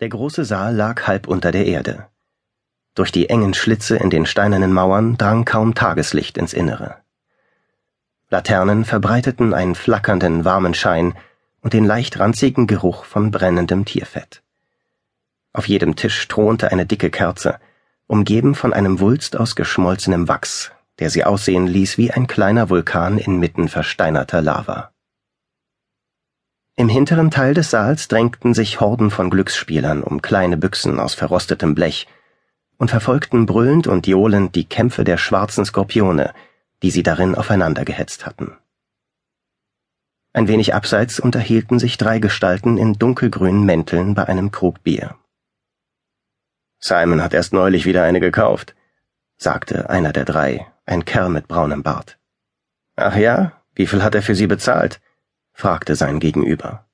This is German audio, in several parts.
Der große Saal lag halb unter der Erde. Durch die engen Schlitze in den steinernen Mauern drang kaum Tageslicht ins Innere. Laternen verbreiteten einen flackernden, warmen Schein und den leicht ranzigen Geruch von brennendem Tierfett. Auf jedem Tisch thronte eine dicke Kerze, umgeben von einem Wulst aus geschmolzenem Wachs, der sie aussehen ließ wie ein kleiner Vulkan inmitten versteinerter Lava. Im hinteren Teil des Saals drängten sich Horden von Glücksspielern um kleine Büchsen aus verrostetem Blech und verfolgten brüllend und johlend die Kämpfe der schwarzen Skorpione, die sie darin aufeinander gehetzt hatten. Ein wenig abseits unterhielten sich drei Gestalten in dunkelgrünen Mänteln bei einem Krug Bier. Simon hat erst neulich wieder eine gekauft, sagte einer der drei, ein Kerl mit braunem Bart. Ach ja, wie viel hat er für sie bezahlt? Fragte sein Gegenüber.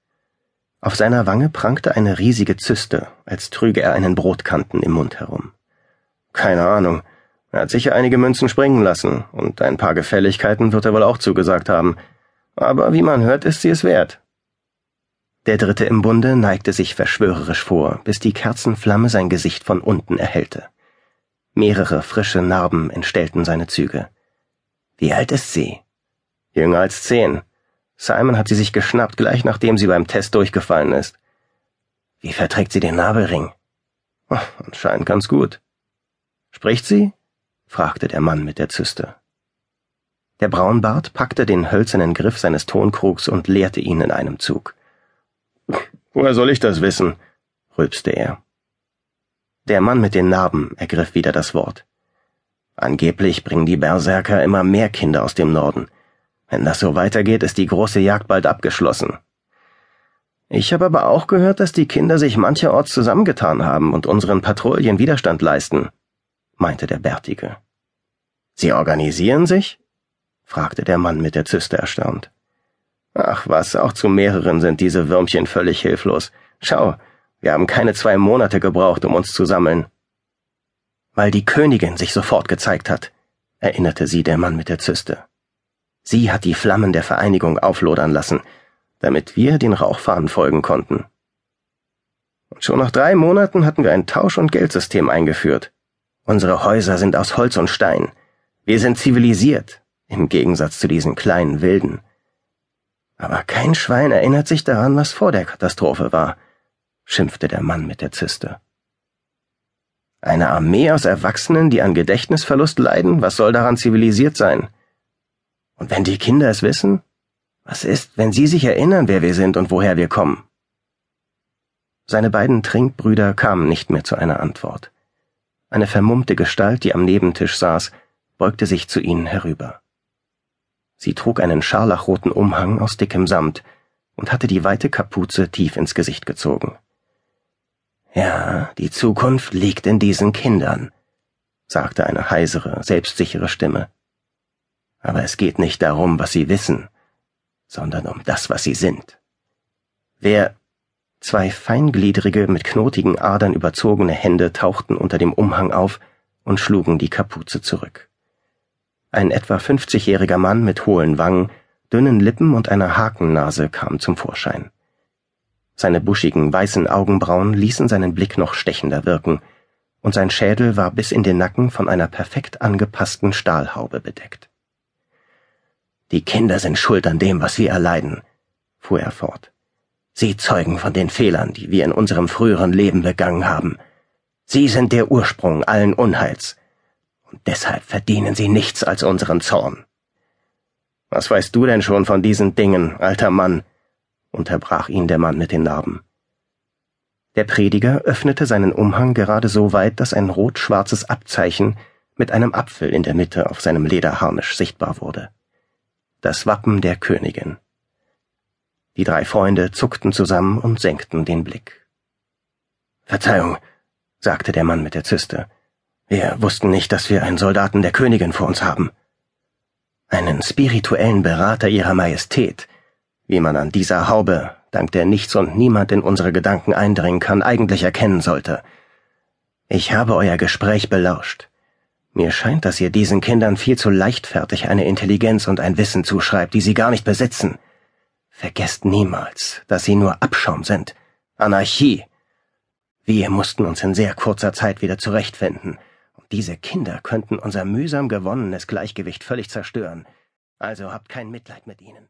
Auf seiner Wange prangte eine riesige Zyste, als trüge er einen Brotkanten im Mund herum. Keine Ahnung. Er hat sicher einige Münzen springen lassen, und ein paar Gefälligkeiten wird er wohl auch zugesagt haben. Aber wie man hört, ist sie es wert. Der Dritte im Bunde neigte sich verschwörerisch vor, bis die Kerzenflamme sein Gesicht von unten erhellte. Mehrere frische Narben entstellten seine Züge. Wie alt ist sie? Jünger als zehn. Simon hat sie sich geschnappt, gleich nachdem sie beim Test durchgefallen ist. Wie verträgt sie den Nabelring? anscheinend ganz gut. Spricht sie? fragte der Mann mit der Zyste. Der Braunbart packte den hölzernen Griff seines Tonkrugs und leerte ihn in einem Zug. Woher soll ich das wissen? rülpste er. Der Mann mit den Narben ergriff wieder das Wort. Angeblich bringen die Berserker immer mehr Kinder aus dem Norden. Wenn das so weitergeht, ist die große Jagd bald abgeschlossen. Ich habe aber auch gehört, dass die Kinder sich mancherorts zusammengetan haben und unseren Patrouillen Widerstand leisten, meinte der Bärtige. Sie organisieren sich? fragte der Mann mit der Zyste erstaunt. Ach was, auch zu mehreren sind diese Würmchen völlig hilflos. Schau, wir haben keine zwei Monate gebraucht, um uns zu sammeln. Weil die Königin sich sofort gezeigt hat, erinnerte sie der Mann mit der Zyste. Sie hat die Flammen der Vereinigung auflodern lassen, damit wir den Rauchfahnen folgen konnten. Und schon nach drei Monaten hatten wir ein Tausch- und Geldsystem eingeführt. Unsere Häuser sind aus Holz und Stein. Wir sind zivilisiert, im Gegensatz zu diesen kleinen Wilden. Aber kein Schwein erinnert sich daran, was vor der Katastrophe war, schimpfte der Mann mit der Zyste. Eine Armee aus Erwachsenen, die an Gedächtnisverlust leiden, was soll daran zivilisiert sein? Und wenn die Kinder es wissen? Was ist, wenn sie sich erinnern, wer wir sind und woher wir kommen? Seine beiden Trinkbrüder kamen nicht mehr zu einer Antwort. Eine vermummte Gestalt, die am Nebentisch saß, beugte sich zu ihnen herüber. Sie trug einen scharlachroten Umhang aus dickem Samt und hatte die weite Kapuze tief ins Gesicht gezogen. Ja, die Zukunft liegt in diesen Kindern, sagte eine heisere, selbstsichere Stimme. Aber es geht nicht darum, was sie wissen, sondern um das, was sie sind. Wer zwei feingliedrige, mit knotigen Adern überzogene Hände tauchten unter dem Umhang auf und schlugen die Kapuze zurück. Ein etwa fünfzigjähriger Mann mit hohlen Wangen, dünnen Lippen und einer Hakennase kam zum Vorschein. Seine buschigen, weißen Augenbrauen ließen seinen Blick noch stechender wirken, und sein Schädel war bis in den Nacken von einer perfekt angepassten Stahlhaube bedeckt. Die Kinder sind schuld an dem, was wir erleiden, fuhr er fort. Sie zeugen von den Fehlern, die wir in unserem früheren Leben begangen haben. Sie sind der Ursprung allen Unheils. Und deshalb verdienen sie nichts als unseren Zorn. Was weißt du denn schon von diesen Dingen, alter Mann? unterbrach ihn der Mann mit den Narben. Der Prediger öffnete seinen Umhang gerade so weit, dass ein rot-schwarzes Abzeichen mit einem Apfel in der Mitte auf seinem Lederharnisch sichtbar wurde das Wappen der Königin. Die drei Freunde zuckten zusammen und senkten den Blick. Verzeihung, sagte der Mann mit der Zyste. Wir wussten nicht, dass wir einen Soldaten der Königin vor uns haben. Einen spirituellen Berater ihrer Majestät, wie man an dieser Haube, dank der nichts und niemand in unsere Gedanken eindringen kann, eigentlich erkennen sollte. Ich habe euer Gespräch belauscht. Mir scheint, dass ihr diesen Kindern viel zu leichtfertig eine Intelligenz und ein Wissen zuschreibt, die sie gar nicht besitzen. Vergesst niemals, dass sie nur Abschaum sind. Anarchie. Wir mussten uns in sehr kurzer Zeit wieder zurechtfinden, und diese Kinder könnten unser mühsam gewonnenes Gleichgewicht völlig zerstören. Also habt kein Mitleid mit ihnen.